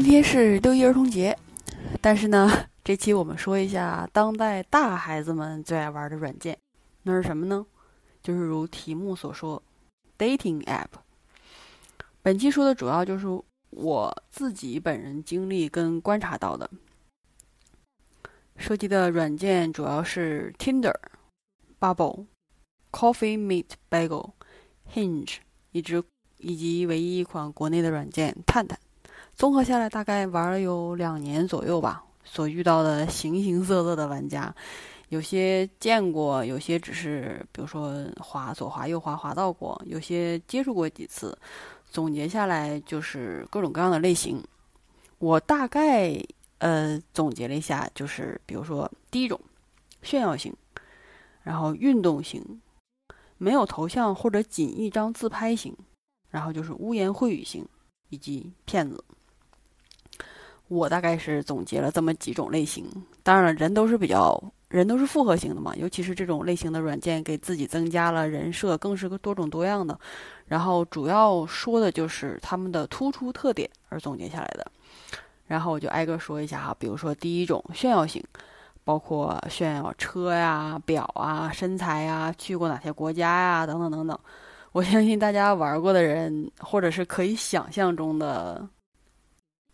今天是六一儿童节，但是呢，这期我们说一下当代大孩子们最爱玩的软件，那是什么呢？就是如题目所说，dating app。本期说的主要就是我自己本人经历跟观察到的，涉及的软件主要是 Tinder、Bubble、Coffee Meet Bagel、Hinge，以及以及唯一一款国内的软件探探。综合下来，大概玩了有两年左右吧。所遇到的形形色色的玩家，有些见过，有些只是比如说滑左滑右滑滑到过，有些接触过几次。总结下来就是各种各样的类型。我大概呃总结了一下，就是比如说第一种炫耀型，然后运动型，没有头像或者仅一张自拍型，然后就是污言秽语型以及骗子。我大概是总结了这么几种类型，当然了，人都是比较人都是复合型的嘛，尤其是这种类型的软件，给自己增加了人设，更是个多种多样的。然后主要说的就是他们的突出特点而总结下来的。然后我就挨个说一下哈，比如说第一种炫耀型，包括炫耀车呀、表啊、身材呀、去过哪些国家呀等等等等。我相信大家玩过的人，或者是可以想象中的。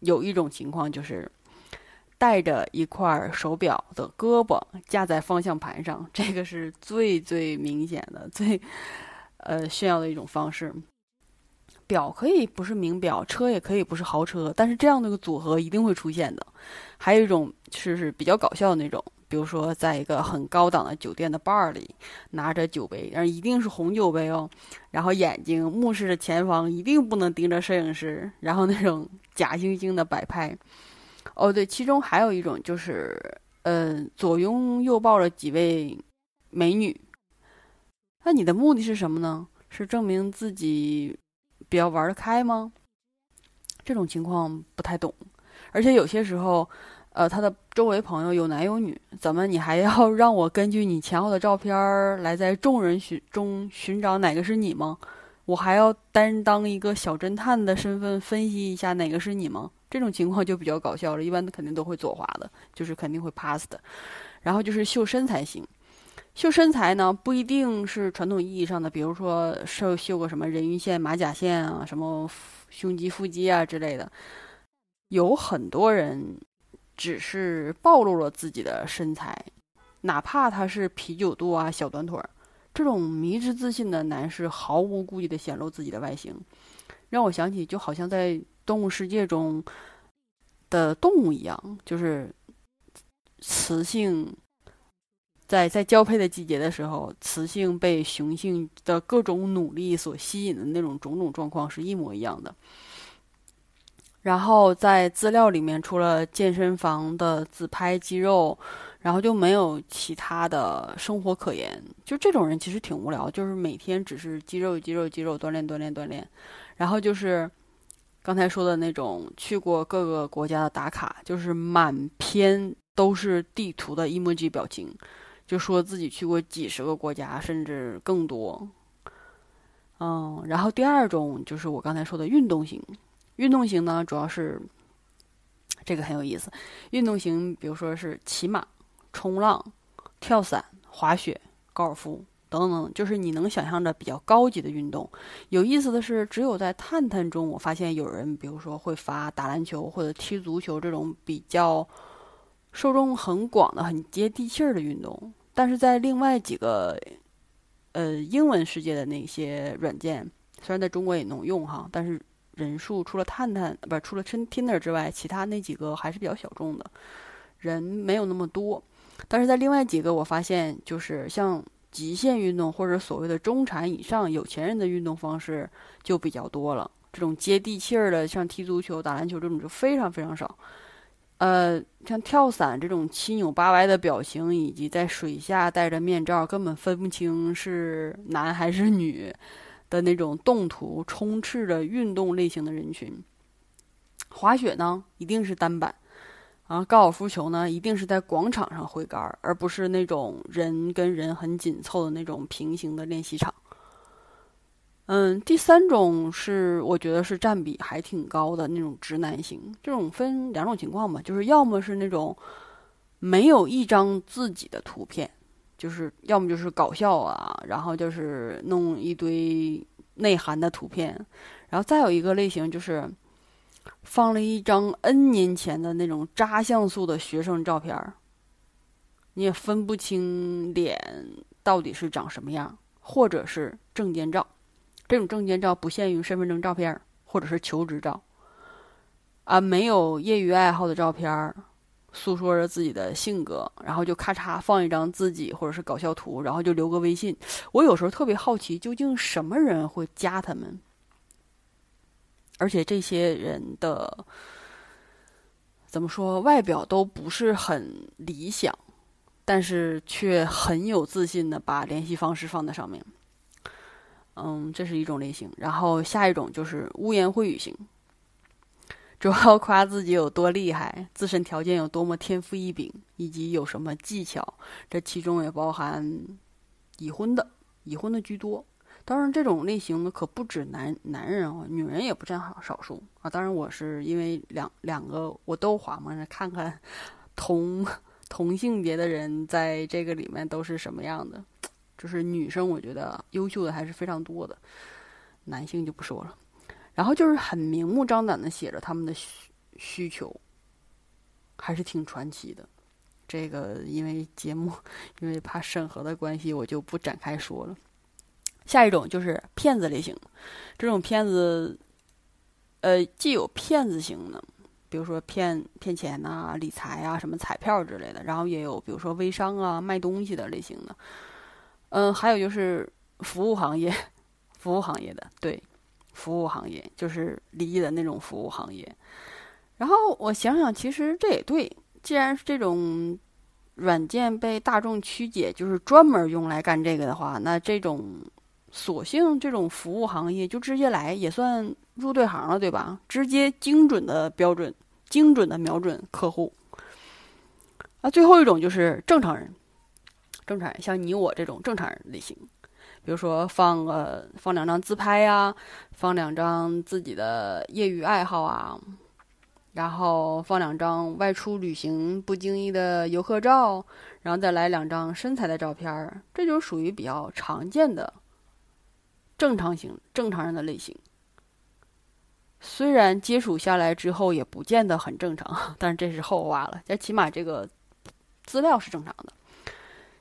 有一种情况就是，带着一块手表的胳膊架在方向盘上，这个是最最明显的、最呃炫耀的一种方式。表可以不是名表，车也可以不是豪车，但是这样的一个组合一定会出现的。还有一种是是比较搞笑的那种，比如说在一个很高档的酒店的 bar 里，拿着酒杯，但一定是红酒杯哦，然后眼睛目视着前方，一定不能盯着摄影师，然后那种假惺惺的摆拍。哦，对，其中还有一种就是，嗯，左拥右抱着几位美女。那你的目的是什么呢？是证明自己？比较玩得开吗？这种情况不太懂，而且有些时候，呃，他的周围朋友有男有女，怎么你还要 让我根据你前后的照片儿来在众人寻中寻找哪个是你吗？我还要担当一个小侦探的身份分析一下哪个是你吗？这种情况就比较搞笑了，一般肯定都会左滑的，就是肯定会 pass 的。然后就是秀身材型。秀身材呢，不一定是传统意义上的，比如说秀秀个什么人鱼线、马甲线啊，什么胸肌、腹肌啊之类的。有很多人只是暴露了自己的身材，哪怕他是啤酒肚啊、小短腿儿，这种迷之自信的男士毫无顾忌的显露自己的外形，让我想起就好像在动物世界中的动物一样，就是雌性。在 在交配的季节的时候，雌性被雄性的各种努力所吸引的那种种种状况是一模一样的。然后在资料里面，除了健身房的自拍肌肉，然后就没有其他的生活可言。就这种人其实挺无聊，就是每天只是肌肉肌肉肌肉锻炼锻炼锻炼。然后就是刚才说的那种去过各个国家的打卡，就是满篇都是地图的 emoji 表情。就说自己去过几十个国家，甚至更多。嗯，然后第二种就是我刚才说的运动型。运动型呢，主要是这个很有意思。运动型，比如说是骑马、冲浪、跳伞、滑雪、高尔夫等等，就是你能想象的比较高级的运动。有意思的是，只有在探探中，我发现有人，比如说会发打篮球或者踢足球这种比较。受众很广的、很接地气儿的运动，但是在另外几个，呃，英文世界的那些软件，虽然在中国也能用哈，但是人数除了探探，不是除了 Tinder 之外，其他那几个还是比较小众的，人没有那么多。但是在另外几个，我发现就是像极限运动或者所谓的中产以上有钱人的运动方式就比较多了。这种接地气儿的，像踢足球、打篮球这种就非常非常少。呃，像跳伞这种七扭八歪的表情，以及在水下戴着面罩，根本分不清是男还是女的那种动图，充斥着运动类型的人群。滑雪呢，一定是单板；然后高尔夫球呢，一定是在广场上挥杆，而不是那种人跟人很紧凑的那种平行的练习场。嗯，第三种是我觉得是占比还挺高的那种直男型，这种分两种情况吧，就是要么是那种没有一张自己的图片，就是要么就是搞笑啊，然后就是弄一堆内涵的图片，然后再有一个类型就是放了一张 N 年前的那种渣像素的学生照片儿，你也分不清脸到底是长什么样，或者是证件照。这种证件照不限于身份证照片或者是求职照，啊，没有业余爱好的照片诉说着自己的性格，然后就咔嚓放一张自己或者是搞笑图，然后就留个微信。我有时候特别好奇，究竟什么人会加他们？而且这些人的怎么说，外表都不是很理想，但是却很有自信的把联系方式放在上面。嗯，这是一种类型。然后下一种就是污言秽语型，主要夸自己有多厉害，自身条件有多么天赋异禀，以及有什么技巧。这其中也包含已婚的，已婚的居多。当然，这种类型的可不止男男人哦，女人也不占少少数啊。当然，我是因为两两个我都滑嘛，看看同同性别的人在这个里面都是什么样的。就是女生，我觉得优秀的还是非常多的，男性就不说了。然后就是很明目张胆的写着他们的需需求，还是挺传奇的。这个因为节目，因为怕审核的关系，我就不展开说了。下一种就是骗子类型，这种骗子，呃，既有骗子型的，比如说骗骗钱呐、理财啊、什么彩票之类的，然后也有比如说微商啊、卖东西的类型的。嗯，还有就是服务行业，服务行业的对，服务行业就是离异的那种服务行业。然后我想想，其实这也对，既然是这种软件被大众曲解，就是专门用来干这个的话，那这种索性这种服务行业就直接来，也算入对行了，对吧？直接精准的标准，精准的瞄准客户。那最后一种就是正常人。正常人像你我这种正常人类型，比如说放个放两张自拍呀，放两张自己的业余爱好啊，然后放两张外出旅行不经意的游客照，然后再来两张身材的照片儿，这就属于比较常见的正常型正常人的类型。虽然接触下来之后也不见得很正常，但是这是后话了。但起码这个资料是正常的。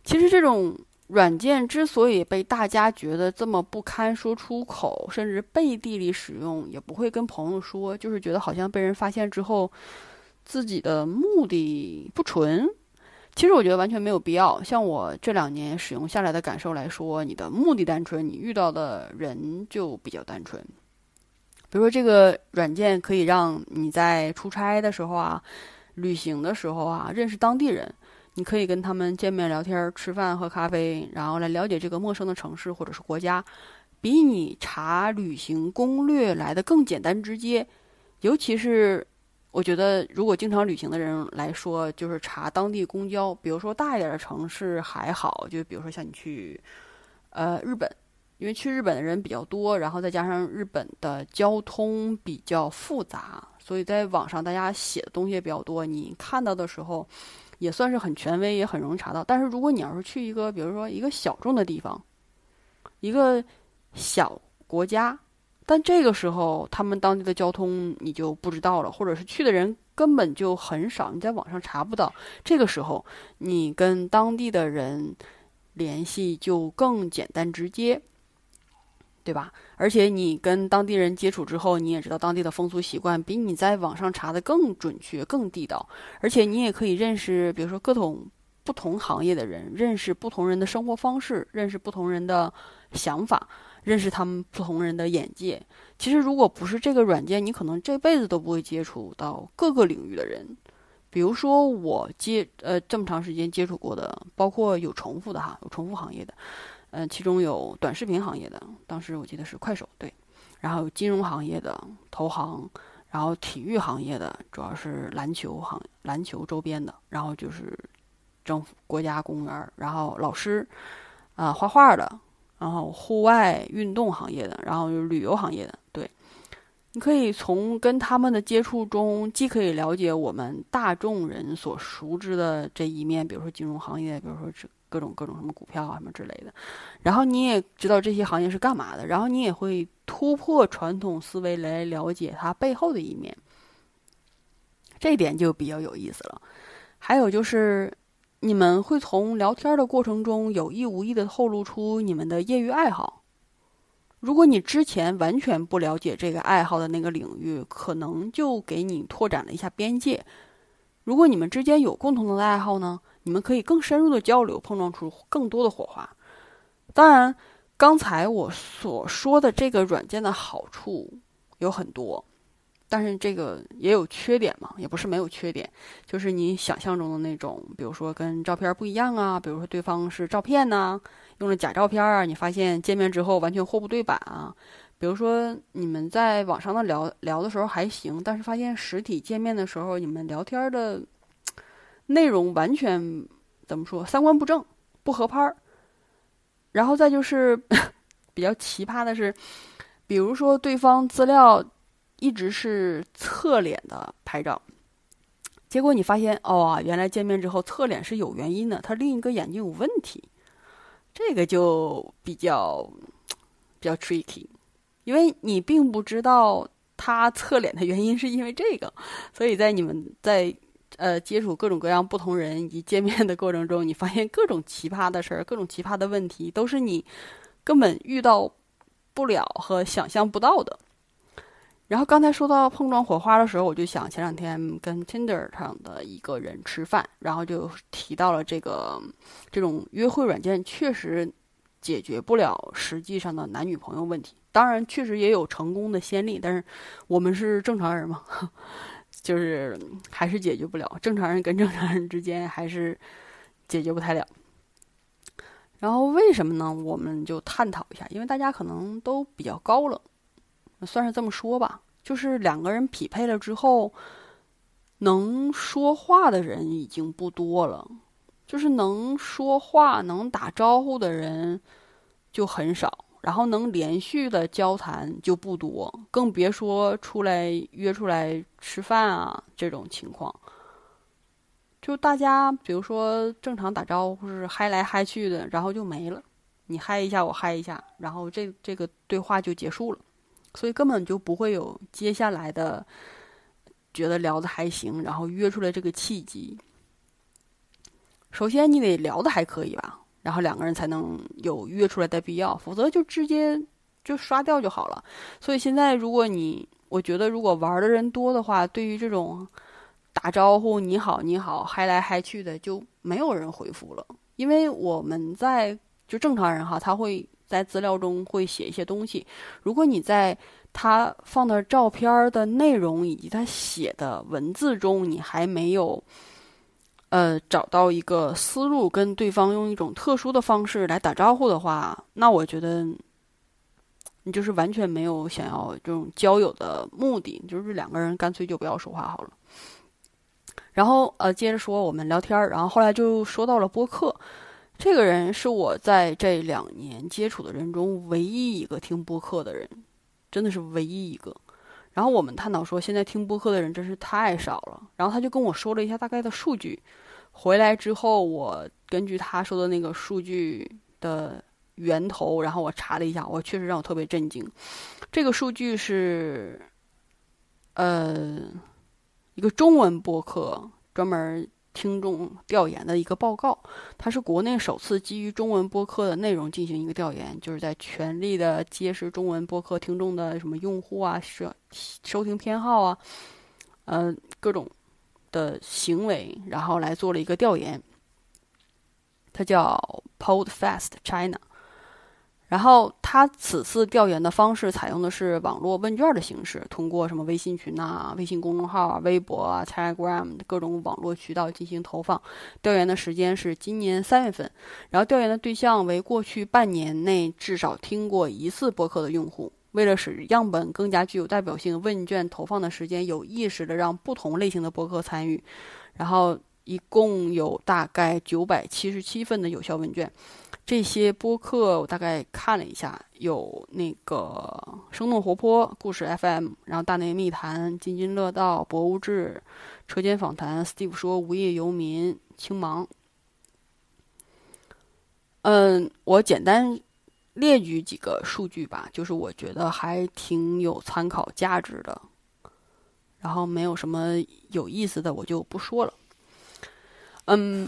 其实这种软件之所以被大家觉得这么不堪说出口，甚至背地里使用，也不会跟朋友说，就是觉得好像被人发现之后，自己的目的不纯。其实我觉得完全没有必要。像我这两年使用下来的感受来说，你的目的单纯，你遇到的人就比较单纯。比如说，这个软件可以让你在出差的时候啊、旅行的时候啊，认识当地人。你可以跟他们见面聊天、吃饭、喝咖啡，然后来了解这个陌生的城市或者是国家，比你查旅行攻略来的更简单直接。尤其是我觉得，如果经常旅行的人来说，就是查当地公交，比如说大一点的城市还好，就比如说像你去呃日本，因为去日本的人比较多，然后再加上日本的交通比较复杂，所以在网上大家写的东西也比较多，你看到的时候。也算是很权威，也很容易查到。但是如果你要是去一个，比如说一个小众的地方，一个小国家，但这个时候他们当地的交通你就不知道了，或者是去的人根本就很少，你在网上查不到。这个时候你跟当地的人联系就更简单直接。对吧？而且你跟当地人接触之后，你也知道当地的风俗习惯，比你在网上查的更准确、更地道。而且你也可以认识，比如说各种不同行业的人，认识不同人的生活方式，认识不同人的想法，认识他们不同人的眼界。其实，如果不是这个软件，你可能这辈子都不会接触到各个领域的人。比如说我接呃这么长时间接触过的，包括有重复的哈，有重复行业的。嗯，其中有短视频行业的，当时我记得是快手对，然后金融行业的投行，然后体育行业的主要是篮球行篮球周边的，然后就是政府国家公务员，然后老师，啊画画的，然后户外运动行业的，然后旅游行业的，对，你可以从跟他们的接触中，既可以了解我们大众人所熟知的这一面，比如说金融行业，比如说这各种各种什么股票啊什么之类的，然后你也知道这些行业是干嘛的，然后你也会突破传统思维来了解它背后的一面，这点就比较有意思了。还有就是。你们会从聊天的过程中有意无意的透露出你们的业余爱好。如果你之前完全不了解这个爱好的那个领域，可能就给你拓展了一下边界。如果你们之间有共同的爱好呢，你们可以更深入的交流，碰撞出更多的火花。当然，刚才我所说的这个软件的好处有很多。但是这个也有缺点嘛，也不是没有缺点，就是你想象中的那种，比如说跟照片不一样啊，比如说对方是照片呐，用了假照片啊，你发现见面之后完全货不对版啊，比如说你们在网上的聊聊的时候还行，但是发现实体见面的时候，你们聊天的内容完全怎么说，三观不正，不合拍儿，然后再就是 比较奇葩的是，比如说对方资料。一直是侧脸的拍照，结果你发现哦，原来见面之后侧脸是有原因的，他另一个眼睛有问题，这个就比较比较 tricky，因为你并不知道他侧脸的原因是因为这个，所以在你们在呃接触各种各样不同人以及见面的过程中，你发现各种奇葩的事儿，各种奇葩的问题，都是你根本遇到不了和想象不到的。然后刚才说到碰撞火花的时候，我就想前两天跟 Tinder 上的一个人吃饭，然后就提到了这个这种约会软件确实解决不了实际上的男女朋友问题。当然，确实也有成功的先例，但是我们是正常人嘛，就是还是解决不了。正常人跟正常人之间还是解决不太了。然后为什么呢？我们就探讨一下，因为大家可能都比较高冷。算是这么说吧，就是两个人匹配了之后，能说话的人已经不多了，就是能说话、能打招呼的人就很少，然后能连续的交谈就不多，更别说出来约出来吃饭啊这种情况。就大家比如说正常打招呼是嗨来嗨去的，然后就没了，你嗨一下我嗨一下，然后这这个对话就结束了。所以根本就不会有接下来的觉得聊的还行，然后约出来这个契机。首先你得聊的还可以吧，然后两个人才能有约出来的必要，否则就直接就刷掉就好了。所以现在如果你，我觉得如果玩的人多的话，对于这种打招呼你好你好嗨来嗨去的就没有人回复了，因为我们在就正常人哈，他会。在资料中会写一些东西，如果你在他放的照片的内容以及他写的文字中，你还没有呃找到一个思路，跟对方用一种特殊的方式来打招呼的话，那我觉得你就是完全没有想要这种交友的目的，就是两个人干脆就不要说话好了。然后呃，接着说我们聊天，然后后来就说到了播客。这个人是我在这两年接触的人中唯一一个听播客的人，真的是唯一一个。然后我们探讨说，现在听播客的人真是太少了。然后他就跟我说了一下大概的数据。回来之后，我根据他说的那个数据的源头，然后我查了一下，我确实让我特别震惊。这个数据是，呃，一个中文播客专门。听众调研的一个报告，它是国内首次基于中文播客的内容进行一个调研，就是在全力的揭示中文播客听众的什么用户啊、收收听偏好啊，呃，各种的行为，然后来做了一个调研。它叫 Podfast China。然后他此次调研的方式采用的是网络问卷的形式，通过什么微信群呐、微信公众号啊、微博啊、Telegram 各种网络渠道进行投放。调研的时间是今年三月份，然后调研的对象为过去半年内至少听过一次播客的用户。为了使样本更加具有代表性，问卷投放的时间有意识的让不同类型的播客参与。然后一共有大概九百七十七份的有效问卷。这些播客我大概看了一下，有那个生动活泼故事 FM，然后大内密谈、津津乐道、博物志、车间访谈、Steve 说、无业游民、青芒。嗯，我简单列举几个数据吧，就是我觉得还挺有参考价值的。然后没有什么有意思的，我就不说了。嗯。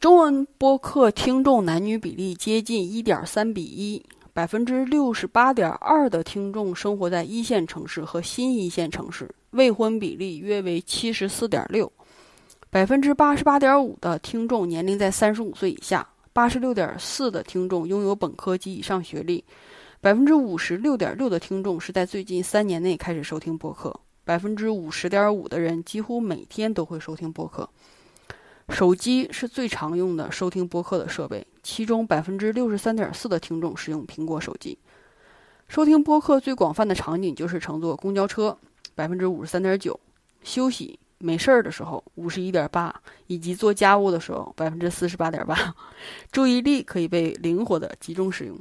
中文播客听众男女比例接近一点三比一，百分之六十八点二的听众生活在一线城市和新一线城市，未婚比例约为七十四点六，百分之八十八点五的听众年龄在三十五岁以下，八十六点四的听众拥有本科及以上学历，百分之五十六点六的听众是在最近三年内开始收听播客，百分之五十点五的人几乎每天都会收听播客。手机是最常用的收听播客的设备，其中百分之六十三点四的听众使用苹果手机。收听播客最广泛的场景就是乘坐公交车，百分之五十三点九；休息没事儿的时候，五十一点八；以及做家务的时候，百分之四十八点八。注意力可以被灵活的集中使用。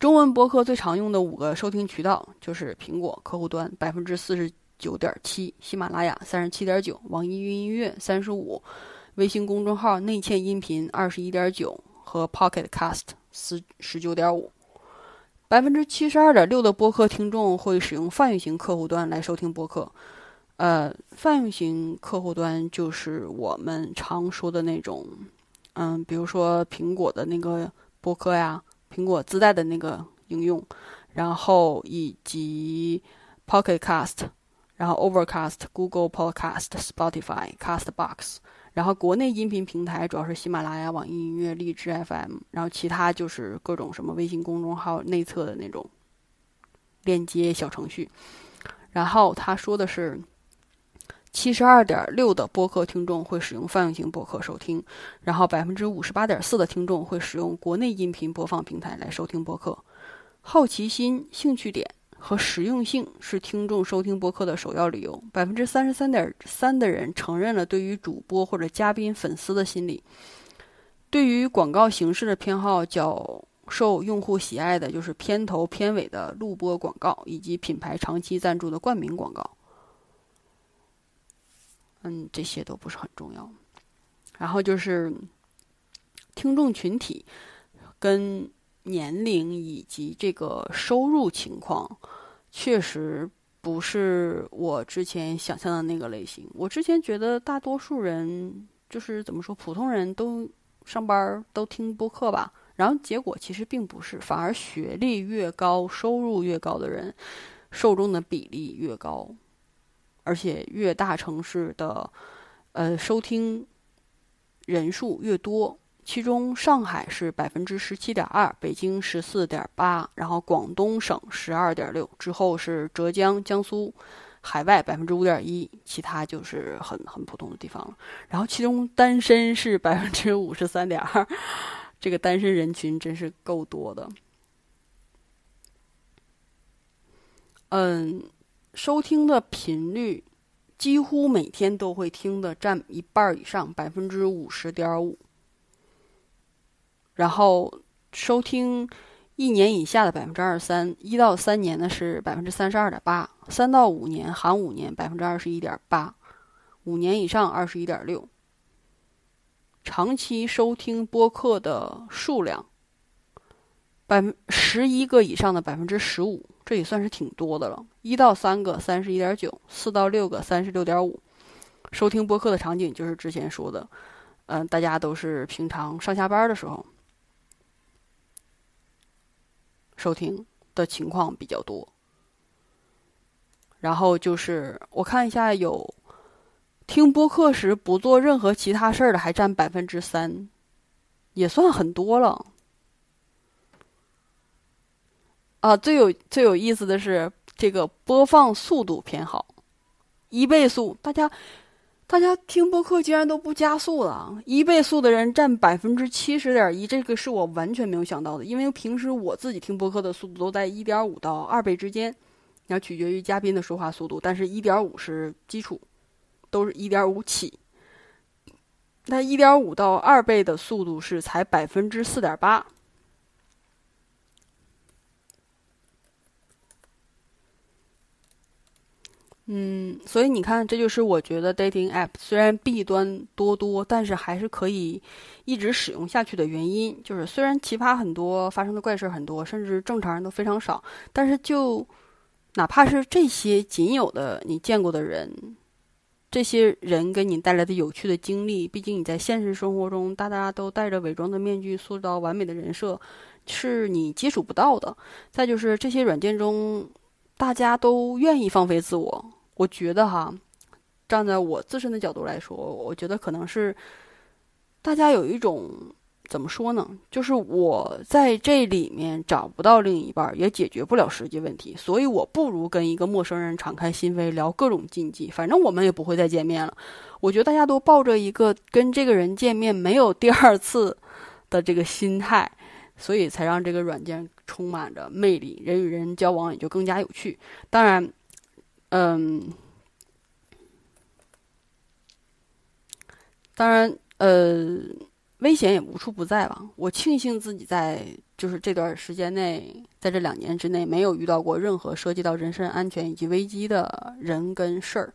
中文播客最常用的五个收听渠道就是苹果客户端，百分之四十。九点七，喜马拉雅三十七点九，网易云音乐三十五，微信公众号内嵌音频二十一点九和 Pocket Cast 十十九点五，百分之七十二点六的播客听众会使用泛用型客户端来收听播客。呃，泛用型客户端就是我们常说的那种，嗯，比如说苹果的那个播客呀，苹果自带的那个应用，然后以及 Pocket Cast。然后，Overcast、Google Podcast、Spotify、Castbox，然后国内音频平台主要是喜马拉雅、网易音乐、荔枝 FM，然后其他就是各种什么微信公众号内测的那种链接小程序。然后他说的是，七十二点六的播客听众会使用泛用型播客收听，然后百分之五十八点四的听众会使用国内音频播放平台来收听播客。好奇心、兴趣点。和实用性是听众收听播客的首要理由。百分之三十三点三的人承认了对于主播或者嘉宾粉丝的心理。对于广告形式的偏好较受用户喜爱的就是片头片尾的录播广告，以及品牌长期赞助的冠名广告。嗯，这些都不是很重要。然后就是听众群体跟。年龄以及这个收入情况，确实不是我之前想象的那个类型。我之前觉得大多数人就是怎么说，普通人都上班都听播客吧。然后结果其实并不是，反而学历越高、收入越高的人，受众的比例越高，而且越大城市的呃收听人数越多。其中，上海是百分之十七点二，北京十四点八，然后广东省十二点六，之后是浙江、江苏，海外百分之五点一，其他就是很很普通的地方了。然后，其中单身是百分之五十三点二，这个单身人群真是够多的。嗯，收听的频率几乎每天都会听的占一半以上，百分之五十点五。然后收听一年以下的百分之二十三，一到三年呢是百分之三十二点八，三到五年含五年百分之二十一点八，五年以上二十一点六。长期收听播客的数量，百分十一个以上的百分之十五，这也算是挺多的了。一到三个三十一点九，四到六个三十六点五。收听播客的场景就是之前说的，嗯，大家都是平常上下班的时候。收听的情况比较多，然后就是我看一下，有听播客时不做任何其他事儿的，还占百分之三，也算很多了。啊，最有最有意思的是这个播放速度偏好，一倍速，大家。大家听播客竟然都不加速了，一倍速的人占百分之七十点一，这个是我完全没有想到的。因为平时我自己听播客的速度都在一点五到二倍之间，要取决于嘉宾的说话速度，但是一点五是基础，都是一点五起。那一点五到二倍的速度是才百分之四点八。嗯，所以你看，这就是我觉得 dating app 虽然弊端多多，但是还是可以一直使用下去的原因。就是虽然奇葩很多，发生的怪事很多，甚至正常人都非常少，但是就哪怕是这些仅有的你见过的人，这些人给你带来的有趣的经历，毕竟你在现实生活中，大家都戴着伪装的面具，塑造完美的人设，是你接触不到的。再就是这些软件中。大家都愿意放飞自我，我觉得哈，站在我自身的角度来说，我觉得可能是大家有一种怎么说呢？就是我在这里面找不到另一半，也解决不了实际问题，所以我不如跟一个陌生人敞开心扉，聊各种禁忌，反正我们也不会再见面了。我觉得大家都抱着一个跟这个人见面没有第二次的这个心态。所以才让这个软件充满着魅力，人与人交往也就更加有趣。当然，嗯，当然，呃，危险也无处不在吧。我庆幸自己在就是这段时间内，在这两年之内，没有遇到过任何涉及到人身安全以及危机的人跟事儿。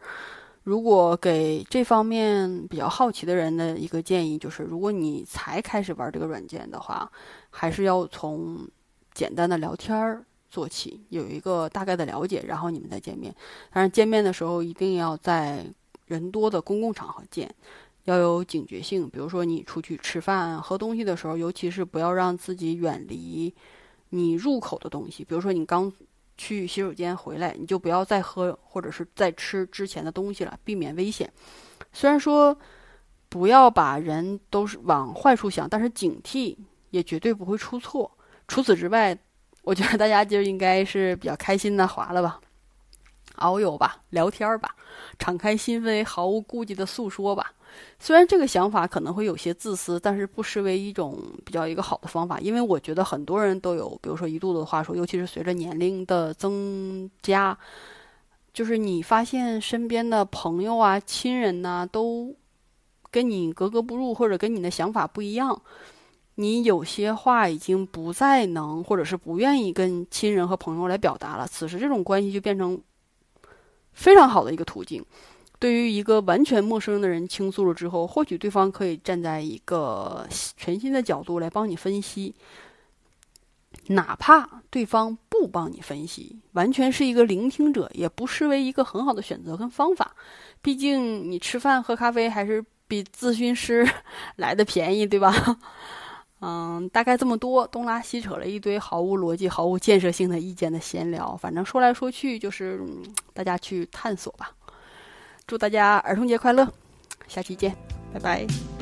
如果给这方面比较好奇的人的一个建议就是，如果你才开始玩这个软件的话，还是要从简单的聊天儿做起，有一个大概的了解，然后你们再见面。当然，见面的时候一定要在人多的公共场合见，要有警觉性。比如说，你出去吃饭、喝东西的时候，尤其是不要让自己远离你入口的东西。比如说，你刚。去洗手间回来，你就不要再喝或者是再吃之前的东西了，避免危险。虽然说不要把人都是往坏处想，但是警惕也绝对不会出错。除此之外，我觉得大家就应该是比较开心的划了吧，遨游吧，聊天吧，敞开心扉，毫无顾忌的诉说吧。虽然这个想法可能会有些自私，但是不失为一种比较一个好的方法。因为我觉得很多人都有，比如说一肚子的话说，尤其是随着年龄的增加，就是你发现身边的朋友啊、亲人呐，都跟你格格不入，或者跟你的想法不一样，你有些话已经不再能，或者是不愿意跟亲人和朋友来表达了。此时这种关系就变成非常好的一个途径。对于一个完全陌生的人倾诉了之后，或许对方可以站在一个全新的角度来帮你分析，哪怕对方不帮你分析，完全是一个聆听者，也不失为一个很好的选择跟方法。毕竟你吃饭喝咖啡还是比咨询师 来的便宜，对吧？嗯，大概这么多，东拉西扯了一堆毫无逻辑、毫无建设性的意见的闲聊，反正说来说去就是大家去探索吧。祝大家儿童节快乐，下期见，拜拜。